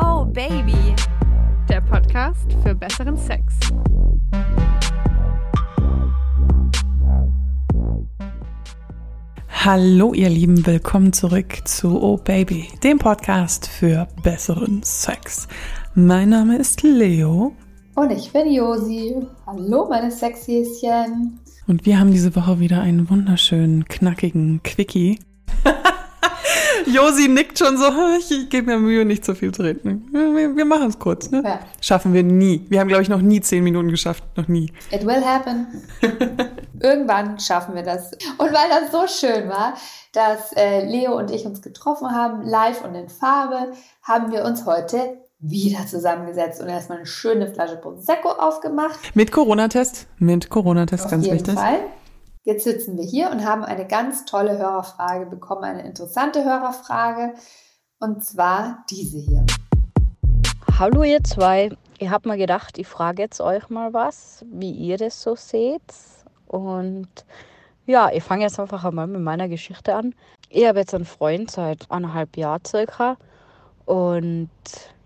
Oh Baby, der Podcast für besseren Sex. Hallo ihr Lieben, willkommen zurück zu Oh Baby, dem Podcast für besseren Sex. Mein Name ist Leo. Und ich bin Josi. Hallo meine Sexhäschen. Und wir haben diese Woche wieder einen wunderschönen, knackigen Quickie. Josi nickt schon so, ich gebe mir Mühe, nicht zu viel zu reden. Wir, wir machen es kurz, ne? Ja. Schaffen wir nie. Wir haben, glaube ich, noch nie zehn Minuten geschafft. Noch nie. It will happen. Irgendwann schaffen wir das. Und weil das so schön war, dass äh, Leo und ich uns getroffen haben, live und in Farbe, haben wir uns heute wieder zusammengesetzt und erstmal eine schöne Flasche Prosecco aufgemacht. Mit Corona-Test. Mit Corona-Test, Auf ganz jeden wichtig. Fall. Jetzt sitzen wir hier und haben eine ganz tolle Hörerfrage bekommen, eine interessante Hörerfrage. Und zwar diese hier. Hallo ihr zwei. Ich habe mir gedacht, ich frage jetzt euch mal was, wie ihr das so seht. Und ja, ich fange jetzt einfach einmal mit meiner Geschichte an. Ich habe jetzt einen Freund seit eineinhalb Jahren circa und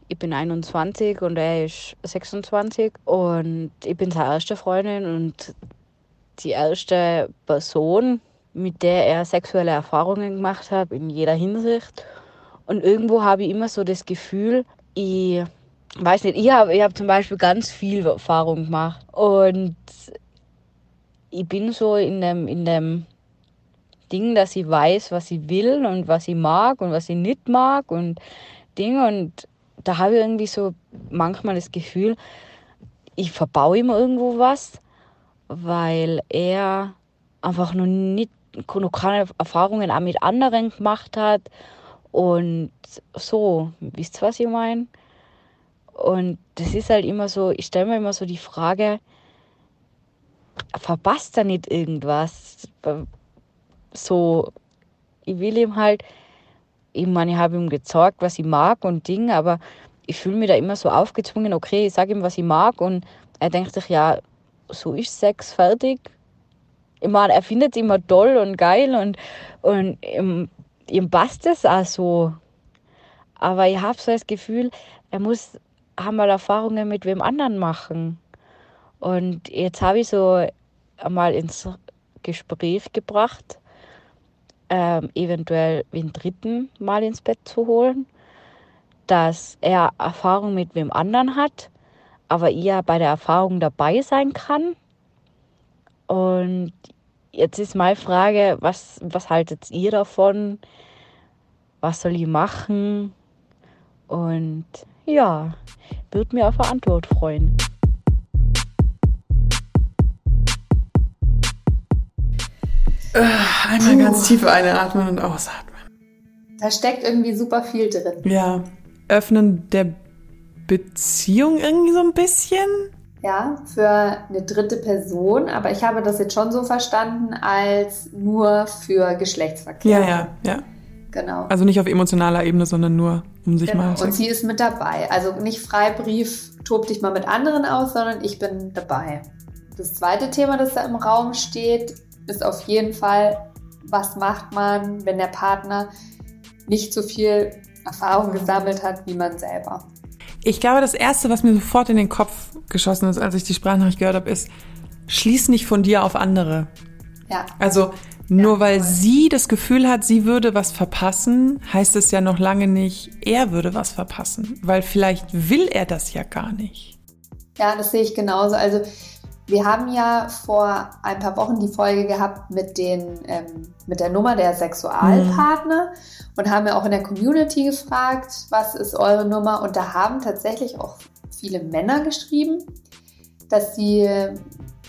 ich bin 21 und er ist 26 und ich bin seine erste Freundin und die erste Person, mit der er sexuelle Erfahrungen gemacht hat, in jeder Hinsicht. Und irgendwo habe ich immer so das Gefühl, ich weiß nicht, ich habe ich hab zum Beispiel ganz viel Erfahrung gemacht. Und ich bin so in dem, in dem Ding, dass ich weiß, was ich will und was ich mag und was ich nicht mag und Ding. Und da habe ich irgendwie so manchmal das Gefühl, ich verbaue immer irgendwo was, weil er einfach noch nicht noch keine Erfahrungen auch mit anderen gemacht hat. Und so, wisst ihr, was ich meine? Und das ist halt immer so, ich stelle mir immer so die Frage, verpasst er nicht irgendwas? So, ich will ihm halt, ich meine, ich habe ihm gezeigt, was ich mag und Dinge, aber ich fühle mich da immer so aufgezwungen, okay, ich sage ihm, was ich mag und er denkt sich, ja, so ist Sex fertig. Ich meine, er findet es immer toll und geil und, und ihm, ihm passt es auch so. Aber ich habe so das Gefühl, er muss haben mal Erfahrungen mit wem anderen machen. Und jetzt habe ich so einmal ins Gespräch gebracht, ähm, eventuell den dritten Mal ins Bett zu holen, dass er Erfahrung mit wem anderen hat, aber ihr bei der Erfahrung dabei sein kann. Und jetzt ist meine Frage, was, was haltet ihr davon? Was soll ich machen? Und ja, würde mir auf eine Antwort freuen. Äh, Einmal Puh. ganz tief einatmen und ausatmen. Da steckt irgendwie super viel drin. Ja. Öffnen der Beziehung irgendwie so ein bisschen? Ja, für eine dritte Person, aber ich habe das jetzt schon so verstanden als nur für Geschlechtsverkehr. Ja, ja, ja. Genau. Also nicht auf emotionaler Ebene, sondern nur um sich genau. mal Und sie ist mit dabei. Also nicht Freibrief, tob dich mal mit anderen aus, sondern ich bin dabei. Das zweite Thema, das da im Raum steht, ist auf jeden Fall, was macht man, wenn der Partner nicht so viel Erfahrung gesammelt hat wie man selber. Ich glaube, das Erste, was mir sofort in den Kopf geschossen ist, als ich die Sprachnachricht gehört habe, ist, schließ nicht von dir auf andere. Ja, Also nur Ja, weil sie das Gefühl hat, sie würde was verpassen, heißt es ja noch lange nicht, er würde was verpassen. Weil vielleicht will er das ja gar nicht. Ja, das sehe ich genauso. Also wir haben ja vor ein paar Wochen die Folge gehabt mit, den, ähm, mit der Nummer der Sexualpartner und haben ja auch in der Community gefragt, was ist eure Nummer? Und da haben tatsächlich auch viele Männer geschrieben, dass sie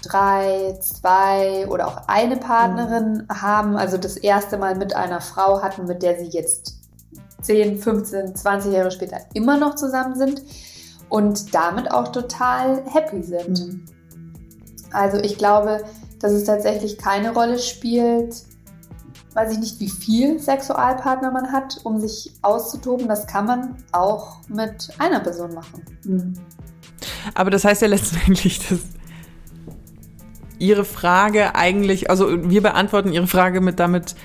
drei, zwei oder auch eine Partnerin haben, also das erste Mal mit einer Frau hatten, mit der sie jetzt 10, 15, 20 Jahre später immer noch zusammen sind und damit auch total happy sind. Also ich glaube, dass es tatsächlich keine Rolle spielt, weiß ich nicht, wie viel Sexualpartner man hat, um sich auszutoben. Das kann man auch mit einer Person machen. Aber das heißt ja letztendlich, dass Ihre Frage eigentlich, also wir beantworten Ihre Frage mit damit,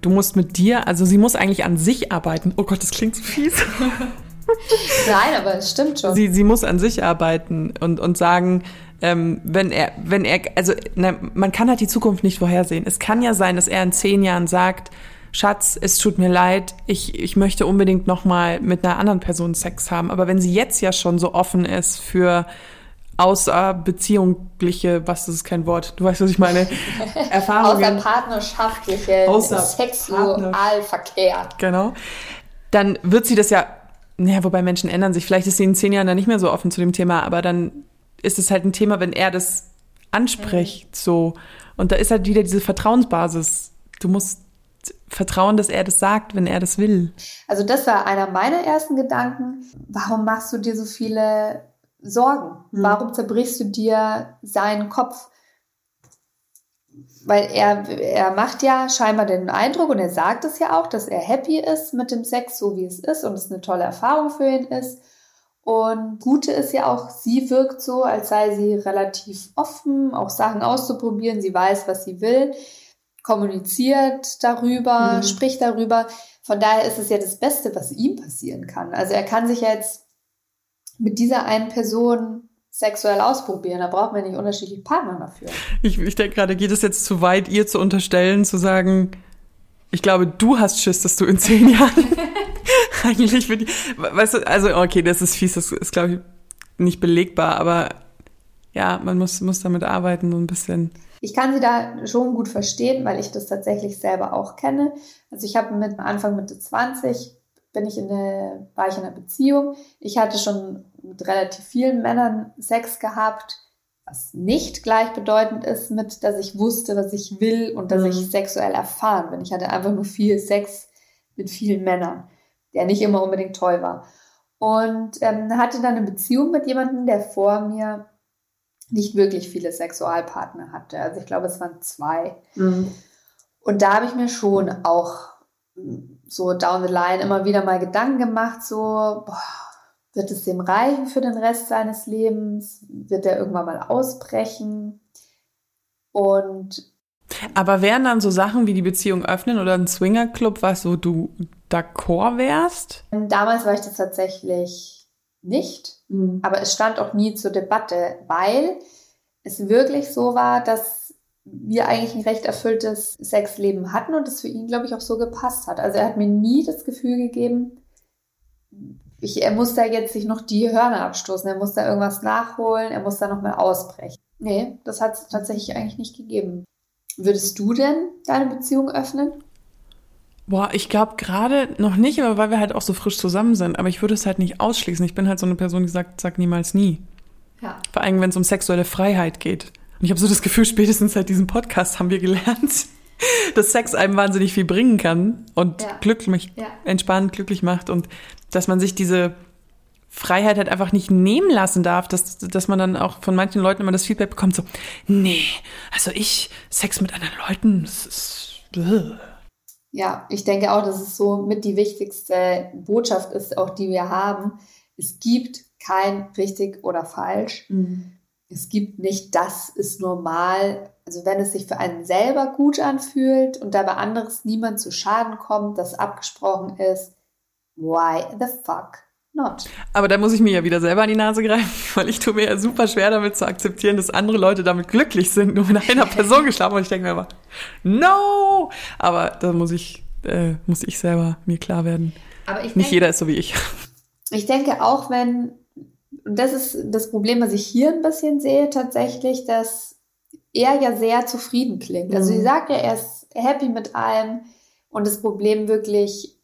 du musst mit dir, also sie muss eigentlich an sich arbeiten. Oh Gott, das klingt so fies. Nein, aber es stimmt schon. Sie, sie muss an sich arbeiten und, und sagen, ähm, wenn er, wenn er, also na, man kann halt die Zukunft nicht vorhersehen. Es kann ja sein, dass er in zehn Jahren sagt, Schatz, es tut mir leid, ich, ich möchte unbedingt nochmal mit einer anderen Person Sex haben. Aber wenn sie jetzt ja schon so offen ist für außerbeziehungliche, was das ist kein Wort, du weißt, was ich meine, Erfahrungen. Außerpartnerschaftliche Außer Sexualverkehr. Genau. Dann wird sie das ja, naja, wobei Menschen ändern sich. Vielleicht ist sie in zehn Jahren dann nicht mehr so offen zu dem Thema, aber dann ist es halt ein Thema, wenn er das anspricht, mhm. so. Und da ist halt wieder diese Vertrauensbasis. Du musst vertrauen, dass er das sagt, wenn er das will. Also das war einer meiner ersten Gedanken. Warum machst du dir so viele Sorgen? Mhm. Warum zerbrichst du dir seinen Kopf? Weil er, er macht ja scheinbar den Eindruck und er sagt es ja auch, dass er happy ist mit dem Sex, so wie es ist und es eine tolle Erfahrung für ihn ist. Und Gute ist ja auch, sie wirkt so, als sei sie relativ offen, auch Sachen auszuprobieren. Sie weiß, was sie will, kommuniziert darüber, mhm. spricht darüber. Von daher ist es ja das Beste, was ihm passieren kann. Also er kann sich jetzt mit dieser einen Person sexuell ausprobieren. Da braucht man nicht unterschiedliche Partner dafür. Ich, ich denke gerade, geht es jetzt zu weit, ihr zu unterstellen, zu sagen, ich glaube, du hast Schiss, dass du in zehn Jahren eigentlich für die, weißt du, also okay, das ist fies, das ist glaube ich nicht belegbar, aber ja, man muss, muss damit arbeiten, so ein bisschen. Ich kann sie da schon gut verstehen, weil ich das tatsächlich selber auch kenne. Also ich habe mit Anfang Mitte 20 bin ich in eine, war ich in einer Beziehung. Ich hatte schon mit relativ vielen Männern Sex gehabt, was nicht gleichbedeutend ist mit, dass ich wusste, was ich will und dass mhm. ich sexuell erfahren bin. Ich hatte einfach nur viel Sex mit vielen Männern der nicht immer unbedingt toll war. Und ähm, hatte dann eine Beziehung mit jemandem, der vor mir nicht wirklich viele Sexualpartner hatte. Also ich glaube, es waren zwei. Mhm. Und da habe ich mir schon auch so down the line immer wieder mal Gedanken gemacht, so, boah, wird es dem reichen für den Rest seines Lebens? Wird er irgendwann mal ausbrechen? Und aber wären dann so Sachen wie die Beziehung öffnen oder ein Swingerclub, was so du d'accord wärst? Damals war ich das tatsächlich nicht, mhm. aber es stand auch nie zur Debatte, weil es wirklich so war, dass wir eigentlich ein recht erfülltes Sexleben hatten und es für ihn, glaube ich, auch so gepasst hat. Also er hat mir nie das Gefühl gegeben, ich, er muss da jetzt sich noch die Hörner abstoßen, er muss da irgendwas nachholen, er muss da nochmal ausbrechen. Nee, das hat es tatsächlich eigentlich nicht gegeben. Würdest du denn deine Beziehung öffnen? Boah, ich glaube gerade noch nicht, aber weil wir halt auch so frisch zusammen sind. Aber ich würde es halt nicht ausschließen. Ich bin halt so eine Person, die sagt, sag niemals nie. Ja. Vor allem, wenn es um sexuelle Freiheit geht. Und ich habe so das Gefühl, spätestens seit diesem Podcast haben wir gelernt, dass Sex einem wahnsinnig viel bringen kann und ja. glücklich, ja. entspannt, glücklich macht und dass man sich diese Freiheit halt einfach nicht nehmen lassen darf, dass, dass man dann auch von manchen Leuten immer das Feedback bekommt, so, nee, also ich, Sex mit anderen Leuten, das ist... Ugh. Ja, ich denke auch, dass es so mit die wichtigste Botschaft ist, auch die wir haben. Es gibt kein richtig oder falsch. Mhm. Es gibt nicht, das ist normal. Also wenn es sich für einen selber gut anfühlt und dabei anderes niemand zu Schaden kommt, das abgesprochen ist, why the fuck not. Aber da muss ich mir ja wieder selber an die Nase greifen, weil ich tue mir ja super schwer damit zu akzeptieren, dass andere Leute damit glücklich sind, nur mit einer Person geschlafen und ich denke mir immer, no! Aber da muss ich, äh, muss ich selber mir klar werden. Aber ich Nicht denk, jeder ist so wie ich. Ich denke auch, wenn, und das ist das Problem, was ich hier ein bisschen sehe, tatsächlich, dass er ja sehr zufrieden klingt. Also sie mhm. sagt ja, er ist happy mit allem und das Problem wirklich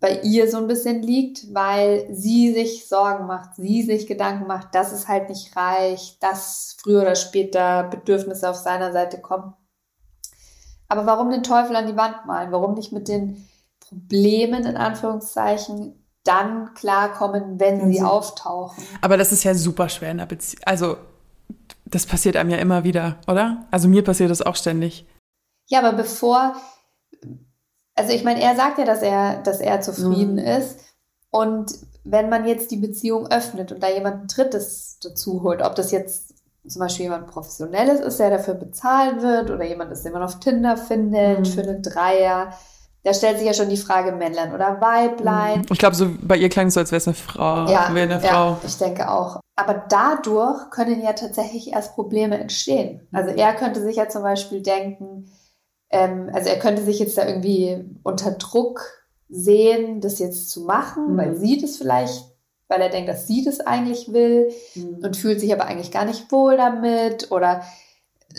bei ihr so ein bisschen liegt, weil sie sich Sorgen macht, sie sich Gedanken macht, dass es halt nicht reicht, dass früher oder später Bedürfnisse auf seiner Seite kommen. Aber warum den Teufel an die Wand malen? Warum nicht mit den Problemen in Anführungszeichen dann klarkommen, wenn sie auftauchen? Aber das ist ja super schwer in der Beziehung. Also das passiert einem ja immer wieder, oder? Also mir passiert das auch ständig. Ja, aber bevor also ich meine, er sagt ja, dass er, dass er zufrieden mhm. ist. Und wenn man jetzt die Beziehung öffnet und da jemanden Drittes dazu holt, ob das jetzt zum Beispiel jemand Professionelles ist, der dafür bezahlt wird oder jemand ist, den man auf Tinder findet mhm. für einen Dreier. Da stellt sich ja schon die Frage Männlein oder Weiblein. Ich glaube, so bei ihr klang es so, als wäre es eine Frau. Ja, eine Frau. ja, ich denke auch. Aber dadurch können ja tatsächlich erst Probleme entstehen. Also er könnte sich ja zum Beispiel denken, ähm, also er könnte sich jetzt da irgendwie unter Druck sehen, das jetzt zu machen, mhm. weil sie das vielleicht weil er denkt, dass sie das eigentlich will mhm. und fühlt sich aber eigentlich gar nicht wohl damit. Oder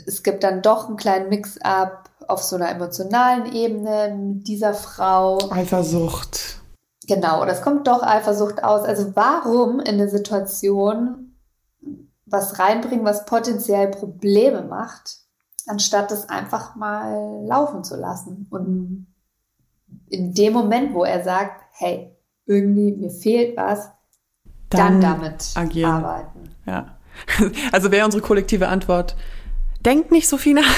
es gibt dann doch einen kleinen Mix-up auf so einer emotionalen Ebene mit dieser Frau. Eifersucht. Genau, oder es kommt doch Eifersucht aus. Also warum in eine Situation was reinbringen, was potenziell Probleme macht, anstatt es einfach mal laufen zu lassen? Und in dem Moment, wo er sagt, hey, irgendwie mir fehlt was, dann, dann damit agieren. arbeiten. Ja. Also wäre unsere kollektive Antwort, denk nicht so viel nach.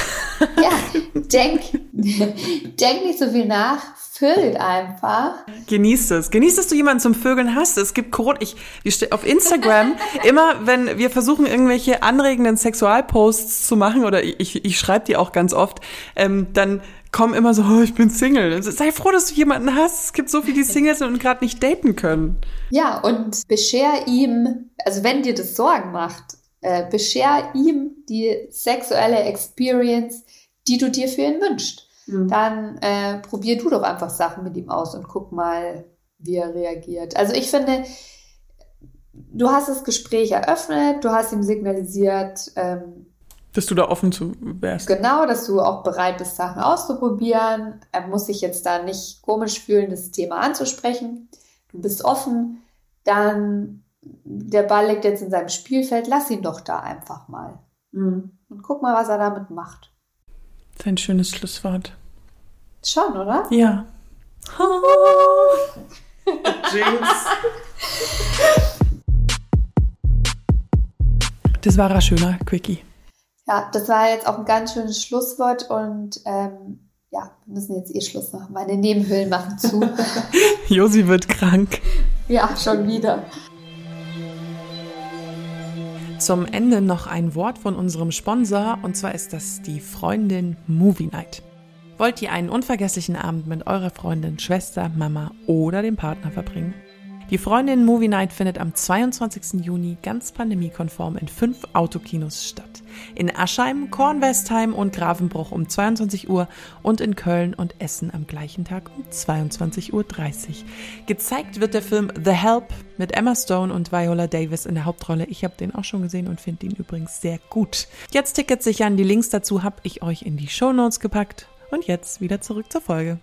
Ja, denk, denk nicht so viel nach, vögelt einfach. Genießt es. Genießt, dass du jemanden zum Vögeln hast. Es gibt Corona. Ich, ich auf Instagram, immer wenn wir versuchen, irgendwelche anregenden Sexualposts zu machen, oder ich, ich schreibe die auch ganz oft, ähm, dann kommen immer so, oh, ich bin Single. Sei froh, dass du jemanden hast. Es gibt so viele, die Singles sind und gerade nicht daten können. Ja, und bescher ihm, also wenn dir das Sorgen macht, äh, bescher ihm die sexuelle Experience, die du dir für ihn wünschst. Mhm. Dann äh, probier du doch einfach Sachen mit ihm aus und guck mal, wie er reagiert. Also ich finde, du hast das Gespräch eröffnet, du hast ihm signalisiert, ähm, dass du da offen zu wärst. Genau, dass du auch bereit bist, Sachen auszuprobieren. Er muss sich jetzt da nicht komisch fühlen, das Thema anzusprechen. Du bist offen, dann der Ball liegt jetzt in seinem Spielfeld, lass ihn doch da einfach mal. Mhm. Und guck mal, was er damit macht. Das ist ein schönes Schlusswort. Schon, oder? Ja. Jinx. Das war ein schöner Quickie. Ja, das war jetzt auch ein ganz schönes Schlusswort und ähm, ja, wir müssen jetzt eh Schluss machen. Meine Nebenhöhlen machen zu. Josi wird krank. Ja, schon wieder. Zum Ende noch ein Wort von unserem Sponsor und zwar ist das die Freundin Movie Night. Wollt ihr einen unvergesslichen Abend mit eurer Freundin, Schwester, Mama oder dem Partner verbringen? Die Freundin Movie Night findet am 22. Juni ganz pandemiekonform in fünf Autokinos statt. In Aschheim, Kornwestheim und Grafenbruch um 22 Uhr und in Köln und Essen am gleichen Tag um 22.30 Uhr. Gezeigt wird der Film The Help mit Emma Stone und Viola Davis in der Hauptrolle. Ich habe den auch schon gesehen und finde ihn übrigens sehr gut. Jetzt Tickets sichern. Die Links dazu habe ich euch in die Show Notes gepackt. Und jetzt wieder zurück zur Folge.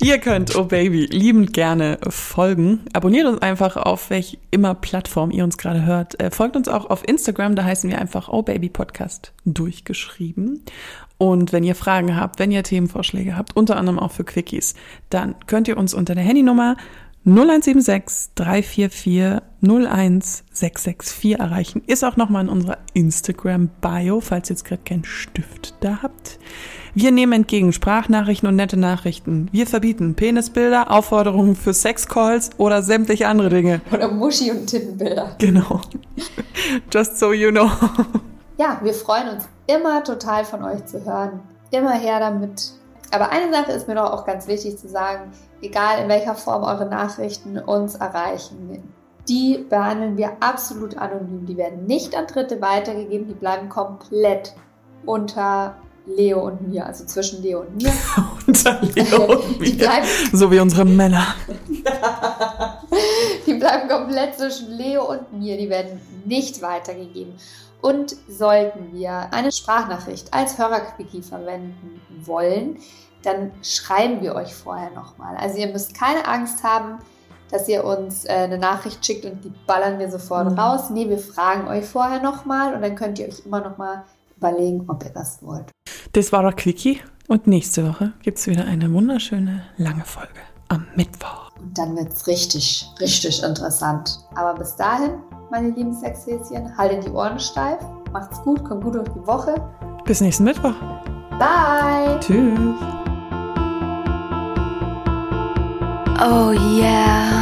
Ihr könnt Oh Baby liebend gerne folgen. Abonniert uns einfach auf welch immer Plattform ihr uns gerade hört. Äh, folgt uns auch auf Instagram, da heißen wir einfach Oh Baby Podcast durchgeschrieben. Und wenn ihr Fragen habt, wenn ihr Themenvorschläge habt, unter anderem auch für Quickies, dann könnt ihr uns unter der Handynummer 0176 344 01664 erreichen. Ist auch nochmal in unserer Instagram-Bio, falls ihr jetzt gerade keinen Stift da habt. Wir nehmen entgegen Sprachnachrichten und nette Nachrichten. Wir verbieten Penisbilder, Aufforderungen für Sexcalls oder sämtliche andere Dinge. Oder Muschi- und Tittenbilder. Genau. Just so you know. Ja, wir freuen uns immer total von euch zu hören. Immer her damit. Aber eine Sache ist mir doch auch ganz wichtig zu sagen, egal in welcher Form eure Nachrichten uns erreichen, die behandeln wir absolut anonym. Die werden nicht an Dritte weitergegeben, die bleiben komplett unter Leo und mir, also zwischen Leo und mir. Unter Leo und mir. Bleiben, so wie unsere Männer. die bleiben komplett zwischen Leo und mir, die werden nicht weitergegeben. Und sollten wir eine Sprachnachricht als Hörerquickie verwenden wollen, dann schreiben wir euch vorher nochmal. Also ihr müsst keine Angst haben, dass ihr uns äh, eine Nachricht schickt und die ballern wir sofort mhm. raus. Nee, wir fragen euch vorher nochmal und dann könnt ihr euch immer nochmal überlegen, ob ihr das wollt. Das war der Quickie und nächste Woche gibt es wieder eine wunderschöne lange Folge am Mittwoch. Und dann wird es richtig, richtig interessant. Aber bis dahin, meine lieben Sexhäschen, haltet die Ohren steif, macht's gut, kommt gut durch die Woche. Bis nächsten Mittwoch. Bye. Tschüss. Oh yeah.